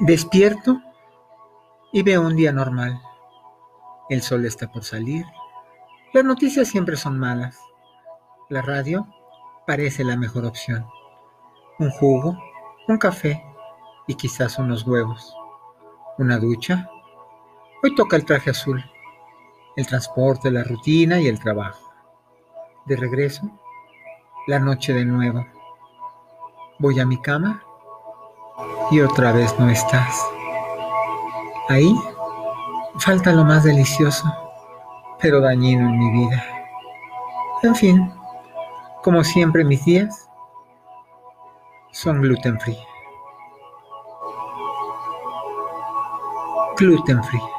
Despierto y veo un día normal. El sol está por salir. Las noticias siempre son malas. La radio parece la mejor opción. Un jugo, un café y quizás unos huevos. Una ducha. Hoy toca el traje azul. El transporte, la rutina y el trabajo. De regreso, la noche de nuevo. Voy a mi cama y otra vez no estás. Ahí falta lo más delicioso, pero dañino en mi vida. En fin, como siempre mis días son gluten free. Gluten free.